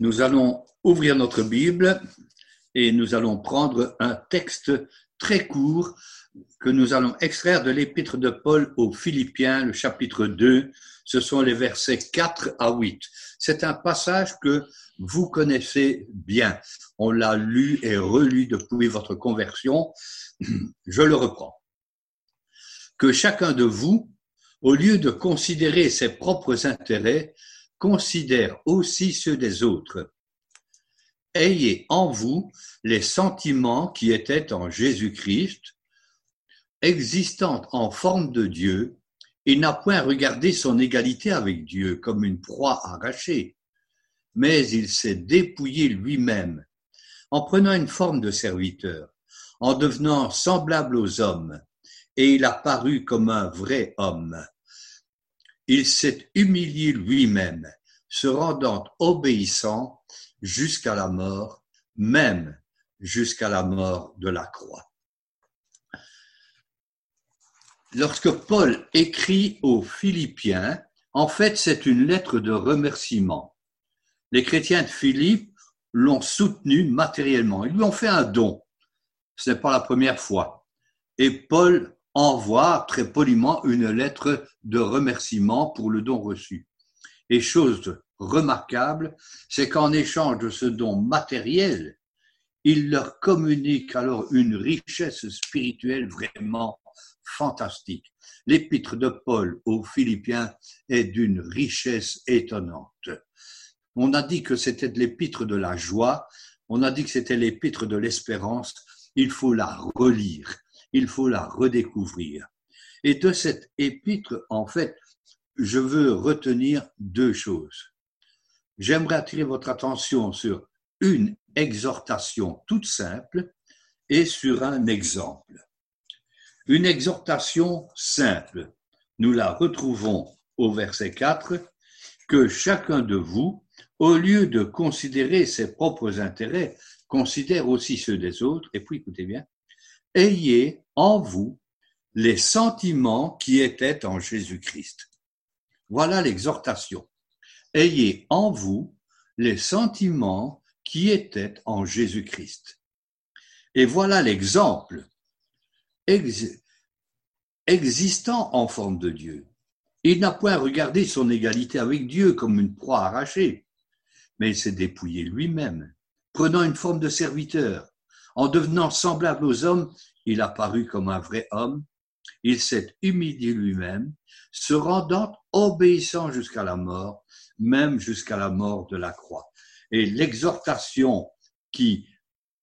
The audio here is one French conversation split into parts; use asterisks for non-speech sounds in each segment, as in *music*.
Nous allons ouvrir notre Bible et nous allons prendre un texte très court que nous allons extraire de l'épître de Paul aux Philippiens, le chapitre 2. Ce sont les versets 4 à 8. C'est un passage que vous connaissez bien. On l'a lu et relu depuis votre conversion. Je le reprends. Que chacun de vous, au lieu de considérer ses propres intérêts, considère aussi ceux des autres. Ayez en vous les sentiments qui étaient en Jésus-Christ, existant en forme de Dieu, il n'a point regardé son égalité avec Dieu comme une proie arrachée, mais il s'est dépouillé lui-même, en prenant une forme de serviteur, en devenant semblable aux hommes, et il a paru comme un vrai homme il s'est humilié lui-même, se rendant obéissant jusqu'à la mort, même jusqu'à la mort de la croix. Lorsque Paul écrit aux Philippiens, en fait, c'est une lettre de remerciement. Les chrétiens de Philippe l'ont soutenu matériellement. Ils lui ont fait un don. Ce n'est pas la première fois. Et Paul envoie très poliment une lettre de remerciement pour le don reçu. Et chose remarquable, c'est qu'en échange de ce don matériel, il leur communique alors une richesse spirituelle vraiment fantastique. L'épître de Paul aux Philippiens est d'une richesse étonnante. On a dit que c'était l'épître de la joie, on a dit que c'était l'épître de l'espérance, il faut la relire il faut la redécouvrir. Et de cette épître, en fait, je veux retenir deux choses. J'aimerais attirer votre attention sur une exhortation toute simple et sur un exemple. Une exhortation simple, nous la retrouvons au verset 4, que chacun de vous, au lieu de considérer ses propres intérêts, considère aussi ceux des autres, et puis écoutez bien, ayez en vous les sentiments qui étaient en Jésus-Christ. Voilà l'exhortation. Ayez en vous les sentiments qui étaient en Jésus-Christ. Et voilà l'exemple existant en forme de Dieu. Il n'a point regardé son égalité avec Dieu comme une proie arrachée, mais il s'est dépouillé lui-même, prenant une forme de serviteur en devenant semblable aux hommes, il apparut comme un vrai homme. Il s'est humilié lui-même, se rendant obéissant jusqu'à la mort, même jusqu'à la mort de la croix. Et l'exhortation qui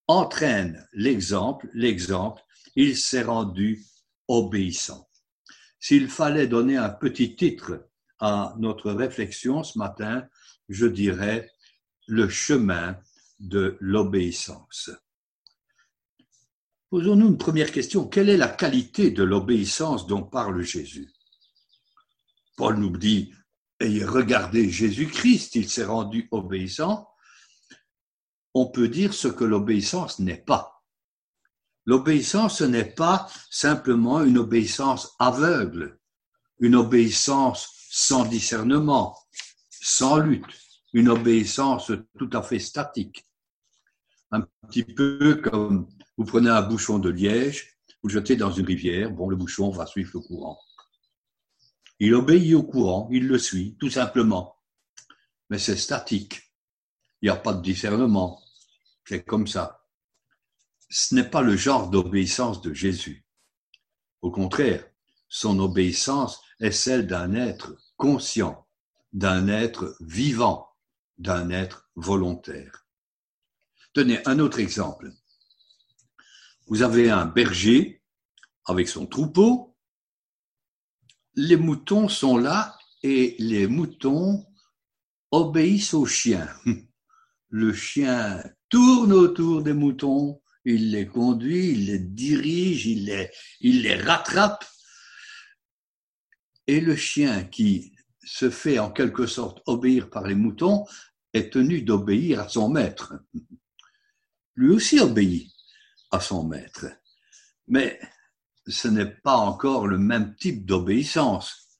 entraîne l'exemple, l'exemple, il s'est rendu obéissant. S'il fallait donner un petit titre à notre réflexion ce matin, je dirais le chemin de l'obéissance. Posons-nous une première question. Quelle est la qualité de l'obéissance dont parle Jésus? Paul nous dit, ayez regardé Jésus-Christ, il s'est rendu obéissant. On peut dire ce que l'obéissance n'est pas. L'obéissance, ce n'est pas simplement une obéissance aveugle, une obéissance sans discernement, sans lutte, une obéissance tout à fait statique. Un petit peu comme vous prenez un bouchon de liège, vous le jetez dans une rivière, bon, le bouchon va suivre le courant. Il obéit au courant, il le suit, tout simplement. Mais c'est statique. Il n'y a pas de discernement. C'est comme ça. Ce n'est pas le genre d'obéissance de Jésus. Au contraire, son obéissance est celle d'un être conscient, d'un être vivant, d'un être volontaire. Tenez un autre exemple. Vous avez un berger avec son troupeau. Les moutons sont là et les moutons obéissent au chien. *laughs* Le chien tourne autour des moutons, il les conduit, il les dirige, il les, il les rattrape. Et le chien qui se fait en quelque sorte obéir par les moutons est tenu d'obéir à son maître. Lui aussi obéit à son maître. Mais ce n'est pas encore le même type d'obéissance.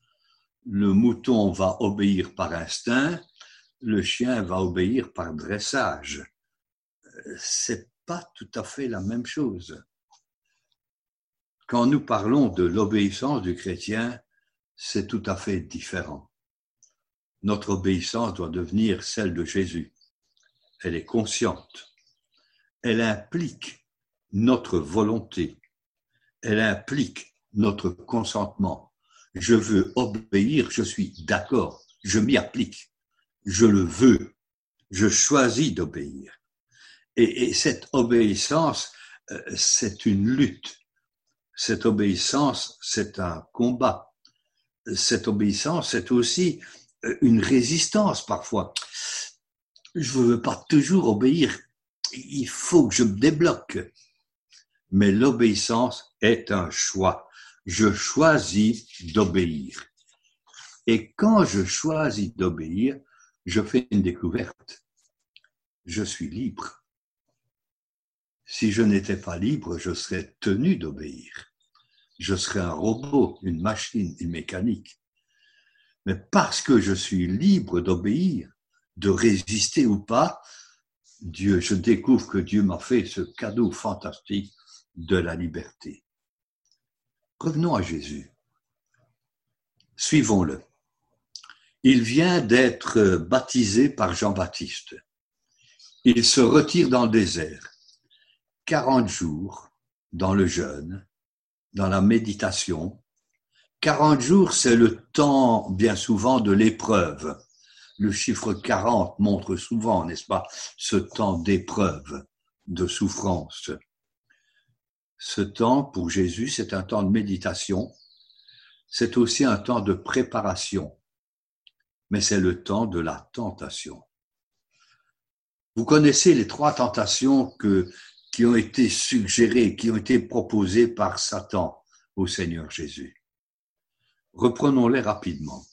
Le mouton va obéir par instinct, le chien va obéir par dressage. C'est pas tout à fait la même chose. Quand nous parlons de l'obéissance du chrétien, c'est tout à fait différent. Notre obéissance doit devenir celle de Jésus. Elle est consciente. Elle implique notre volonté. Elle implique notre consentement. Je veux obéir, je suis d'accord, je m'y applique, je le veux, je choisis d'obéir. Et, cette obéissance, euh, c'est une lutte cette obéissance, c'est un combat. Cette obéissance, c'est aussi euh, une résistance parfois. Je ne veux pas toujours obéir. Il faut que je me débloque. Mais l'obéissance est un choix. Je choisis d'obéir. Et quand je choisis d'obéir, je fais une découverte. Je suis libre. Si je n'étais pas libre, je serais tenu d'obéir je serais un robot, une machine, une mécanique. Mais parce que je suis libre d'obéir, de résister ou pas, Dieu, je découvre que Dieu m'a fait ce cadeau fantastique de la liberté. Revenons à Jésus. Suivons-le. Il vient d'être baptisé par Jean-Baptiste. Il se retire dans le désert. 40 jours dans le jeûne dans la méditation. 40 jours, c'est le temps bien souvent de l'épreuve. Le chiffre 40 montre souvent, n'est-ce pas, ce temps d'épreuve, de souffrance. Ce temps, pour Jésus, c'est un temps de méditation. C'est aussi un temps de préparation. Mais c'est le temps de la tentation. Vous connaissez les trois tentations qui ont été suggérés, qui ont été proposés par Satan au Seigneur Jésus. Reprenons-les rapidement.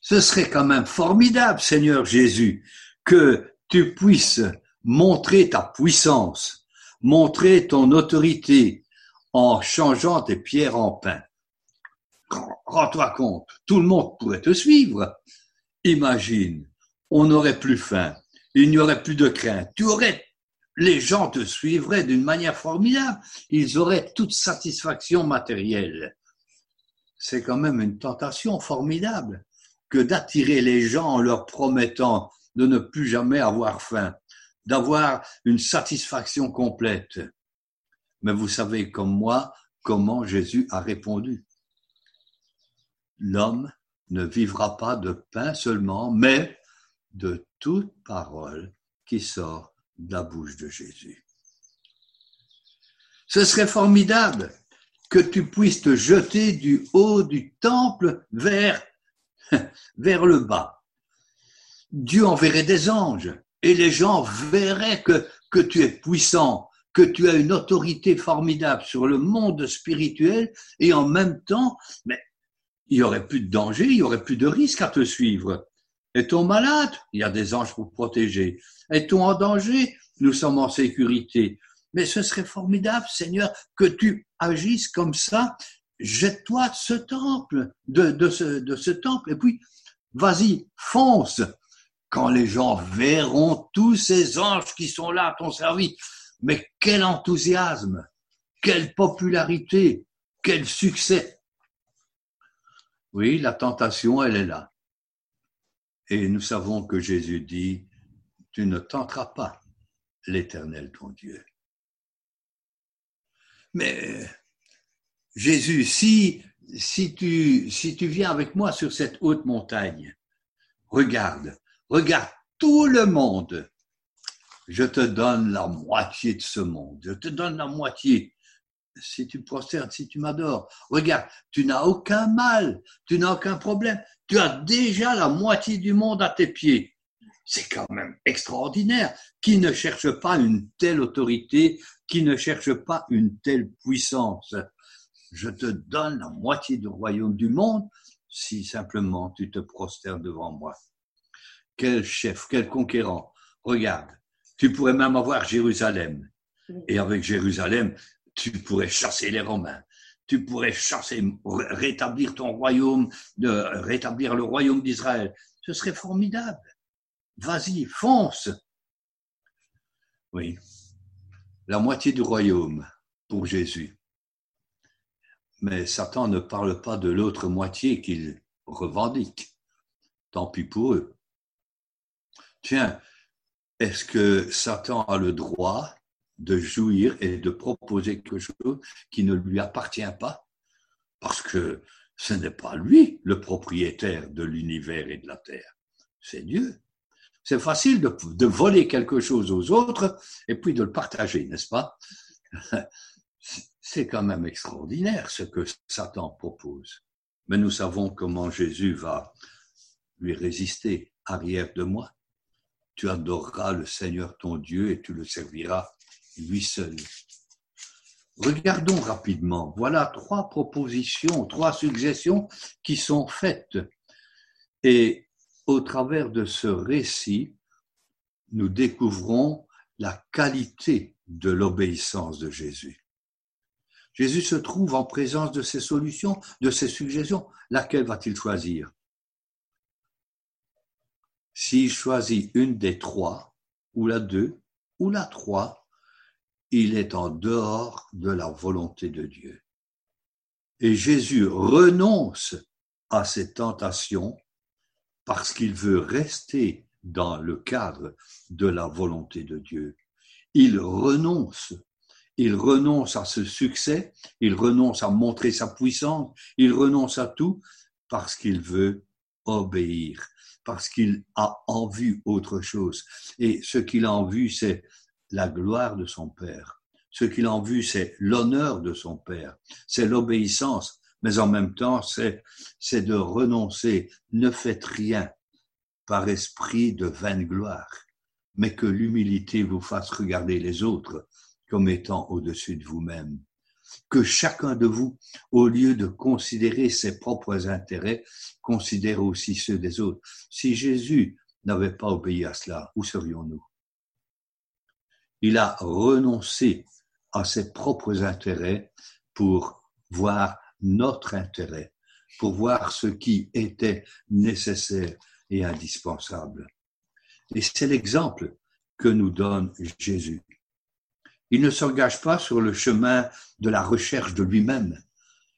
Ce serait quand même formidable, Seigneur Jésus, que tu puisses montrer ta puissance, montrer ton autorité en changeant tes pierres en pain. Rends-toi compte, tout le monde pourrait te suivre. Imagine, on n'aurait plus faim, il n'y aurait plus de crainte, tu aurais les gens te suivraient d'une manière formidable. Ils auraient toute satisfaction matérielle. C'est quand même une tentation formidable que d'attirer les gens en leur promettant de ne plus jamais avoir faim, d'avoir une satisfaction complète. Mais vous savez comme moi comment Jésus a répondu. L'homme ne vivra pas de pain seulement, mais de toute parole qui sort la bouche de Jésus. Ce serait formidable que tu puisses te jeter du haut du temple vers, *laughs* vers le bas. Dieu enverrait des anges et les gens verraient que, que tu es puissant, que tu as une autorité formidable sur le monde spirituel et en même temps, mais il y aurait plus de danger, il y aurait plus de risque à te suivre. Est-on malade? Il y a des anges pour protéger. Est-on en danger? Nous sommes en sécurité. Mais ce serait formidable, Seigneur, que tu agisses comme ça. Jette-toi ce temple, de, de, ce, de ce temple, et puis vas-y, fonce. Quand les gens verront tous ces anges qui sont là à ton service, mais quel enthousiasme, quelle popularité, quel succès. Oui, la tentation, elle est là. Et nous savons que Jésus dit, tu ne tenteras pas l'Éternel ton Dieu. Mais Jésus, si, si, tu, tu viens avec moi sur cette haute montagne, regarde, regarde tout le monde. Je te donne la moitié de ce monde. Je te donne la moitié. Si tu prosternes, si tu m'adores, regarde, tu n'as aucun mal, tu n'as aucun problème tu as déjà la moitié du monde à tes pieds. C'est quand même extraordinaire. Qui ne cherche pas une telle autorité, qui ne cherche pas une telle puissance? Je te donne la moitié du royaume du monde si simplement tu te prosternes devant moi. Quel chef, quel conquérant. Regarde, tu pourrais même avoir Jérusalem. Et avec Jérusalem, tu pourrais chasser les Romains tu pourrais chasser, rétablir ton royaume, de rétablir le royaume d'Israël. Ce serait formidable. Vas-y, fonce. Oui, la moitié du royaume pour Jésus. Mais Satan ne parle pas de l'autre moitié qu'il revendique. Tant pis pour eux. Tiens, est-ce que Satan a le droit de jouir et de proposer quelque chose qui ne lui appartient pas, parce que ce n'est pas lui le propriétaire de l'univers et de la terre, c'est Dieu. C'est facile de, voler quelque chose aux autres et puis de le partager, n'est-ce pas? C'est quand même extraordinaire ce que Satan propose. Mais nous savons comment Jésus va lui résister. Arrière de moi, tu adoreras le Seigneur ton Dieu et tu le serviras lui seul. Regardons rapidement. Voilà trois propositions, trois suggestions qui sont faites. Et au travers de ce récit, nous découvrons la qualité de l'obéissance de Jésus. Jésus se trouve en présence de ces solutions, de ces suggestions. Laquelle va-t-il choisir? S'il choisit une des trois, ou la deux, ou la trois, il est en dehors de la volonté de Dieu. Et Jésus renonce à ces tentations parce qu'il veut rester dans le cadre de la volonté de Dieu. Il renonce. Il renonce à ce succès, il renonce à montrer sa puissance, il renonce à tout parce qu'il veut obéir, parce qu'il a en vue autre chose. Et ce qu'il a en vue, c'est la gloire de son Père. Ce qu'il a en vue, c'est l'honneur de son Père, c'est l'obéissance, mais en même temps, c'est, de renoncer. Ne faites rien par esprit de vaine gloire, mais que l'humilité vous fasse regarder les autres comme étant au-dessus de vous-même. Que chacun de vous, au lieu de considérer ses propres intérêts, considère aussi ceux des autres. Si Jésus n'avait pas obéi à cela, où serions-nous? Il a renoncé à ses propres intérêts pour voir notre intérêt, pour voir ce qui était nécessaire et indispensable. Et c'est l'exemple que nous donne Jésus. Il ne s'engage pas sur le chemin de la recherche de lui-même.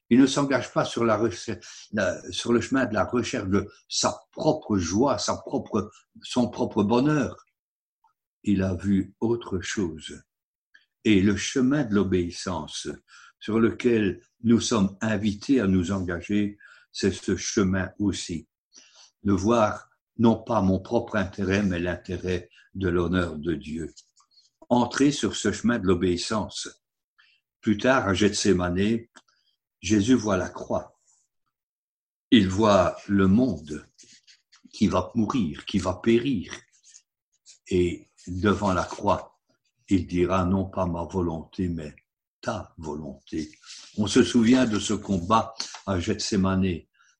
Il ne s'engage pas sur, le chemin de la recherche de sa propre joie, son propre bonheur il a vu autre chose. Et le chemin de l'obéissance sur lequel nous sommes invités à nous engager, c'est ce chemin aussi. De voir non pas mon propre intérêt, mais l'intérêt de l'honneur de Dieu. Entrer sur ce chemin de l'obéissance. Plus tard, à Gethsemane, Jésus voit la croix. Il voit le monde qui va mourir, qui va périr. Et devant la croix, il dira non pas ma volonté, mais ta volonté. On se souvient de ce combat à Gethsemane.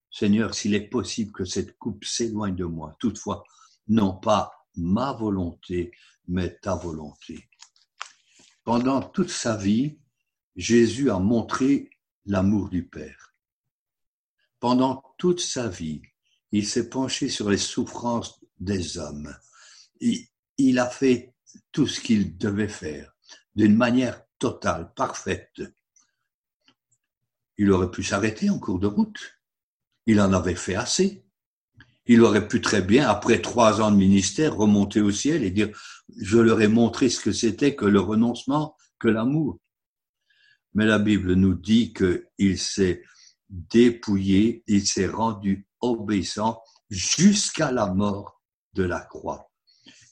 Seigneur, s'il est possible que cette coupe s'éloigne de moi, toutefois, non pas ma volonté, mais ta volonté. Pendant toute sa vie, Jésus a montré l'amour du Père. Pendant toute sa vie, il s'est penché sur les souffrances des hommes il a fait tout ce qu'il devait faire d'une manière totale, parfaite. Il aurait pu s'arrêter en cours de route. Il en avait fait assez. Il aurait pu très bien, après trois ans de ministère, remonter au ciel et dire, je leur ai montré ce que c'était que le renoncement, que l'amour. Mais la Bible nous dit qu'il s'est dépouillé, il s'est rendu obéissant jusqu'à la mort de la croix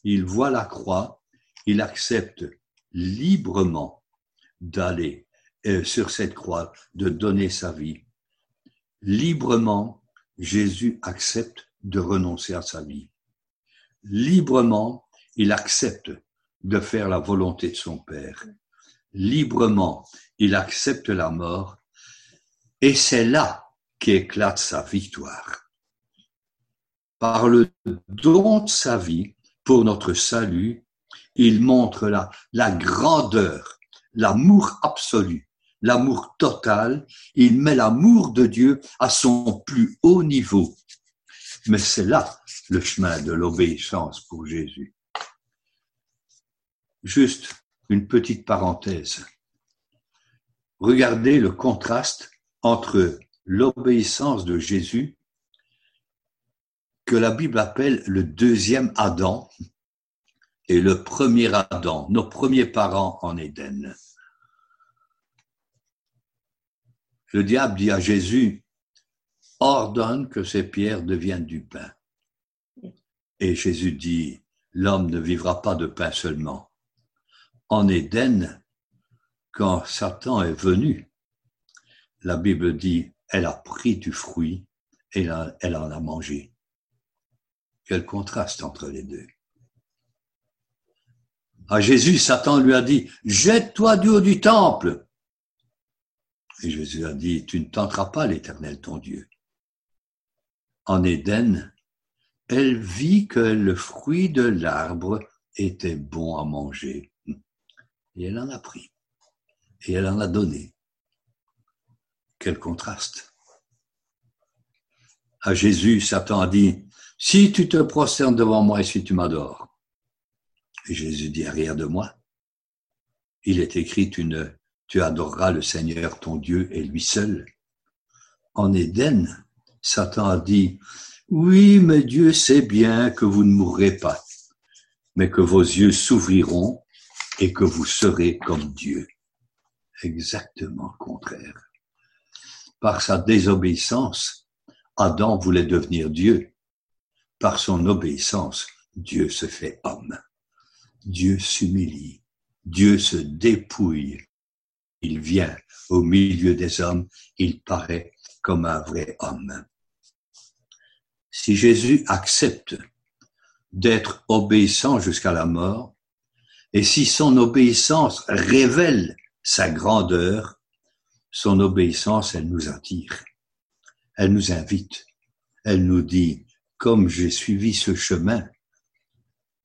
il voit la croix, il accepte librement d'aller euh, sur cette croix, de donner sa vie. Librement, Jésus accepte de renoncer à sa vie. Librement, il accepte de faire la volonté de son Père. Librement, il accepte la mort. Et c'est là qu'éclate sa victoire. Par le don de sa vie, pour notre salut, il montre la, la grandeur, l'amour absolu l'amour total, il met l'amour de Dieu à son plus haut niveau. Mais c'est là le chemin de l'obéissance pour Jésus. Juste une petite parenthèse. Regardez le contraste entre l'obéissance de Jésus, que la Bible appelle le deuxième Adam, et le premier Adam, nos premiers parents en Éden. Le diable dit à Jésus, ordonne que ces pierres deviennent du pain. Et Jésus dit, l'homme ne vivra pas de pain seulement. En Éden, quand Satan est venu, la Bible dit, elle a pris du fruit et elle en a mangé. Quel contraste entre les deux. À Jésus, Satan lui a dit, jette-toi du haut du temple. Et Jésus a dit, tu ne tenteras pas l'éternel ton Dieu. En Éden, elle vit que le fruit de l'arbre était bon à manger. Et elle en a pris. Et elle en a donné. Quel contraste. À Jésus, Satan a dit, si tu te prosternes devant moi et si tu m'adores, et Jésus dit, arrière de moi. Il est écrit, tu, tu adoreras le Seigneur ton Dieu et lui seul. En Éden, Satan a dit, oui, mais Dieu sait bien que vous ne mourrez pas, mais que vos yeux s'ouvriront et que vous serez comme Dieu. Exactement le contraire. Par sa désobéissance, Adam voulait devenir Dieu. Par son obéissance, Dieu se fait homme. Dieu s'humilie, Dieu se dépouille. Il vient au milieu des hommes, il paraît comme un vrai homme. Si Jésus accepte d'être obéissant jusqu'à la mort, et si son obéissance révèle sa grandeur, son obéissance, elle nous attire, elle nous invite, elle nous dit, comme j'ai suivi ce chemin,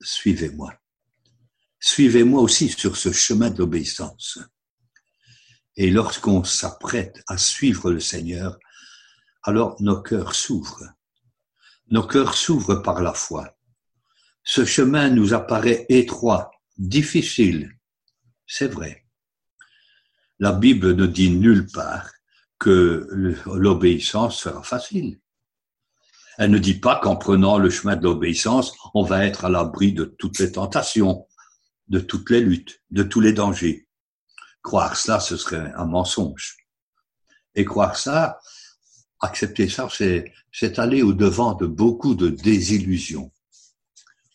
suivez-moi suivez-moi aussi sur ce chemin de l'obéissance. Et lorsqu'on s'apprête à suivre le Seigneur, alors nos cœurs s'ouvrent. Nos cœurs s'ouvrent par la foi. Ce chemin nous apparaît étroit, difficile. C'est vrai. La Bible ne dit nulle part que l'obéissance sera facile. Elle ne dit pas qu'en prenant le chemin de l'obéissance, on va être à l'abri de toutes les tentations, de toutes les luttes, de tous les dangers. Croire cela, ce serait un mensonge. Et croire ça, accepter ça, c'est, aller au devant de beaucoup de désillusions,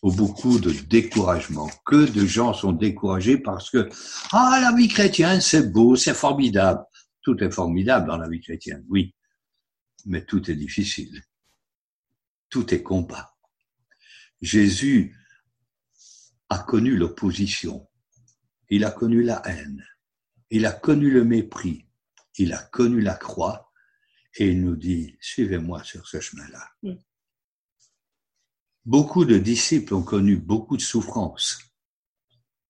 ou beaucoup de découragement. Que de gens sont découragés parce que, ah, la vie chrétienne, c'est beau, c'est formidable. Tout est formidable dans la vie chrétienne, oui. Mais tout est difficile. Tout est combat. Jésus a connu l'opposition, il a connu la haine, il a connu le mépris, il a connu la croix, et il nous dit, suivez-moi sur ce chemin-là. Mm. Beaucoup de disciples ont connu beaucoup de souffrances.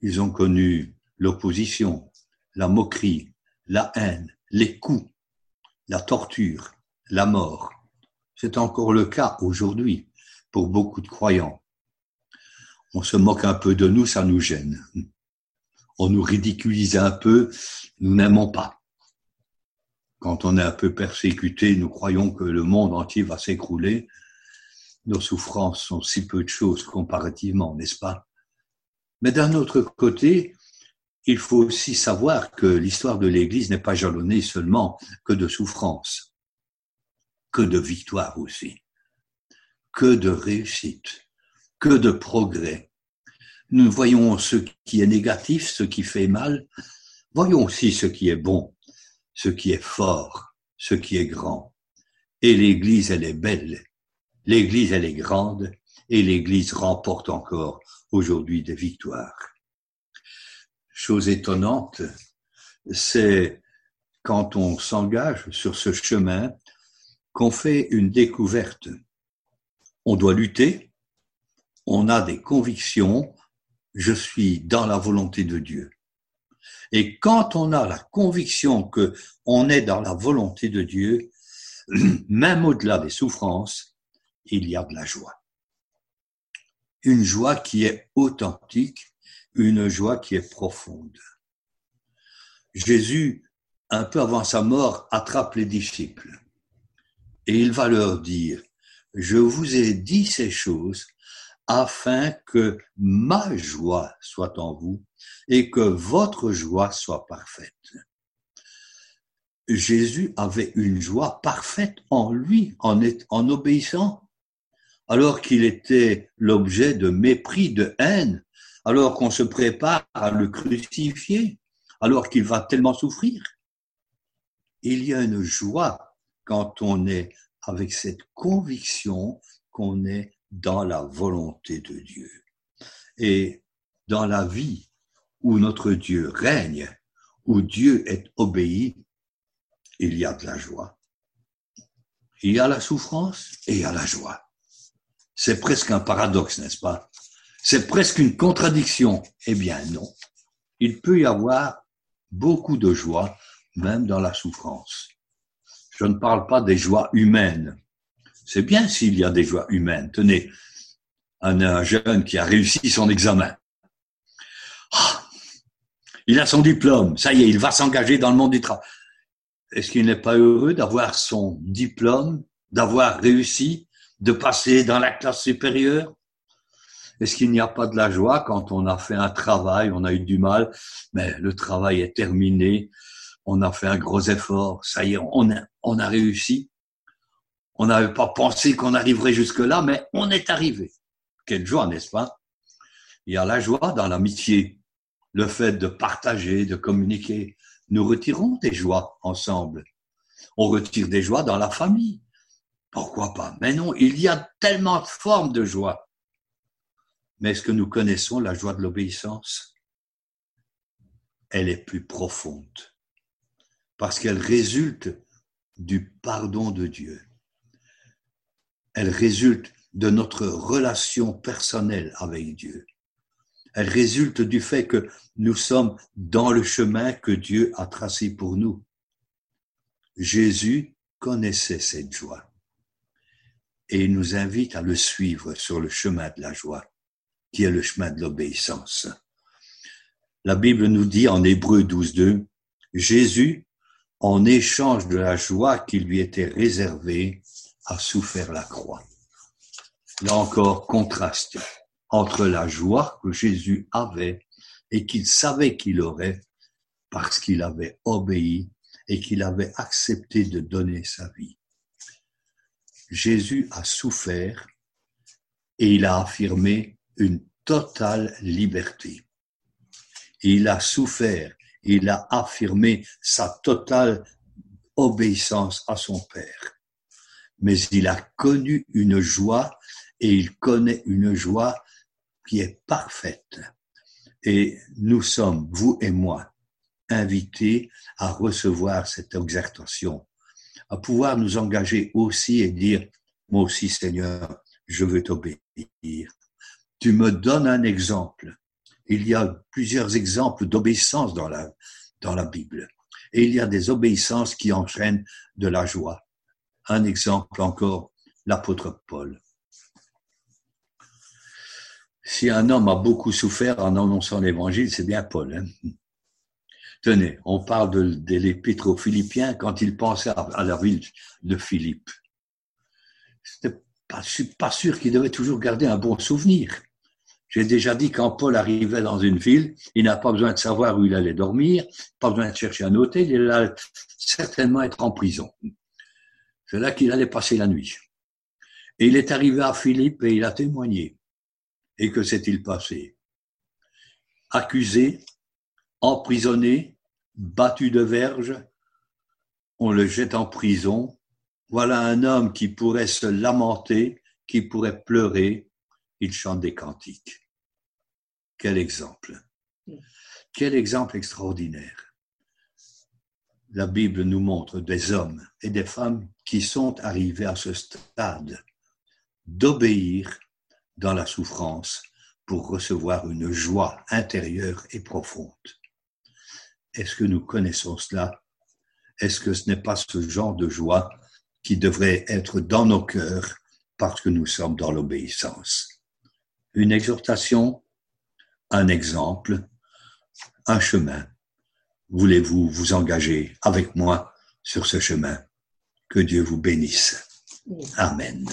Ils ont connu l'opposition, la moquerie, la haine, les coups, la torture, la mort. C'est encore le cas aujourd'hui pour beaucoup de croyants on se moque un peu de nous, ça nous gêne. On nous ridiculise un peu, nous n'aimons pas. Quand on est un peu persécuté, nous croyons que le monde entier va s'écrouler. Nos souffrances sont si peu de choses comparativement, n'est-ce pas? Mais d'un autre côté, il faut aussi savoir que l'histoire de l'Église n'est pas jalonnée seulement que de souffrances, que de victoires aussi, que de réussites que de progrès. Nous voyons ce qui est négatif, ce qui fait mal. Voyons aussi ce qui est bon, ce qui est fort, ce qui est grand. Et l'Église, elle est belle. L'Église, elle est grande. Et l'Église remporte encore aujourd'hui des victoires. Chose étonnante, c'est quand on s'engage sur ce chemin qu'on fait une découverte. On doit lutter, on a des convictions, je suis dans la volonté de Dieu. Et quand on a la conviction que on est dans la volonté de Dieu, *clears throat* même au-delà des souffrances, il y a de la joie. Une joie qui est authentique, une joie qui est profonde. Jésus, un peu avant sa mort, attrape les disciples et il va leur dire, je vous ai dit ces choses afin que ma joie soit en vous et que votre joie soit parfaite. Jésus avait une joie parfaite en lui, en, obéissant, alors qu'il était l'objet de mépris, de haine, alors qu'on se prépare à le crucifier, alors qu'il va tellement souffrir. Il y a une joie quand on est avec cette conviction qu'on est dans la volonté de Dieu. Et dans la vie où notre Dieu règne, où Dieu est obéi, il y a de la joie. Il y a la souffrance et il y a la joie. C'est presque un paradoxe, n'est-ce pas? C'est presque une contradiction. Eh bien non. Il peut y avoir beaucoup de joie, même dans la souffrance. Je ne parle pas des joies humaines. C'est bien s'il y a des joies humaines. Tenez, un, jeune qui a réussi son examen. Ah, il a son diplôme, ça y est, il va s'engager dans le monde du travail. Est-ce qu'il n'est pas heureux d'avoir son diplôme, d'avoir réussi, de passer dans la classe supérieure? Est-ce qu'il n'y a pas de la joie quand on a fait un travail, on a eu du mal, mais le travail est terminé, on a fait un gros effort, ça y est, on a, on a réussi? On n'avait pas pensé qu'on arriverait jusque-là, mais on est arrivé. Quelle joie, n'est-ce pas? Il y a la joie dans l'amitié, le fait de partager, de communiquer. Nous retirons des joies ensemble. On retire des joies dans la famille. Pourquoi pas? Mais non, il y a tellement de formes de joie. Mais est-ce que nous connaissons la joie de l'obéissance? Elle est plus profonde parce qu'elle résulte du pardon de Dieu. Elle résulte de notre relation personnelle avec Dieu. Elle résulte du fait que nous sommes dans le chemin que Dieu a tracé pour nous. Jésus connaissait cette joie et il nous invite à le suivre sur le chemin de la joie, qui est le chemin de l'obéissance. La Bible nous dit en Hébreu 12.2, Jésus en échange de la joie qui lui était réservée, a souffert la croix. Là encore, contraste entre la joie que Jésus avait et qu'il savait qu'il aurait parce qu'il avait obéi et qu'il avait accepté de donner sa vie. Jésus a souffert et il a affirmé une totale liberté. Il a souffert il a affirmé sa totale obéissance à son Père. Mais il a connu une joie et il connaît une joie qui est parfaite. Et nous sommes, vous et moi, invités à recevoir cette exhortation, à pouvoir nous engager aussi et dire, moi aussi Seigneur, je veux t'obéir. Tu me donnes un exemple il y a plusieurs exemples d'obéissance dans la, dans la Bible. Et il y a des obéissances qui entraînent de la joie. Un exemple encore, l'apôtre Paul. Si un homme a beaucoup souffert en annonçant l'évangile, c'est bien Paul. Hein. Tenez, on parle de, l'épître aux Philippiens quand il pensait à, la ville de Philippe. Je suis pas sûr qu'il devait toujours garder un bon souvenir. J'ai déjà dit quand Paul arrivait dans une ville, il n'a pas besoin de savoir où il allait dormir, pas besoin de chercher un hôtel, il allait certainement être en prison. C'est là qu'il allait passer la nuit. Et il est arrivé à Philippe et il a témoigné. Et que s'est-il passé? Accusé, emprisonné, battu de verge, on le jette en prison. Voilà un homme qui pourrait se lamenter, qui pourrait pleurer, il chante des cantiques. Quel exemple. Quel exemple extraordinaire. La Bible nous montre des hommes et des femmes qui sont arrivés à ce stade d'obéir dans la souffrance pour recevoir une joie intérieure et profonde. Est-ce que nous connaissons cela? Est-ce que ce n'est pas ce genre de joie qui devrait être dans nos cœurs parce que nous sommes dans l'obéissance? Une exhortation, un exemple, un chemin. Voulez-vous vous engager avec moi sur ce chemin? Que Dieu vous bénisse. Amen.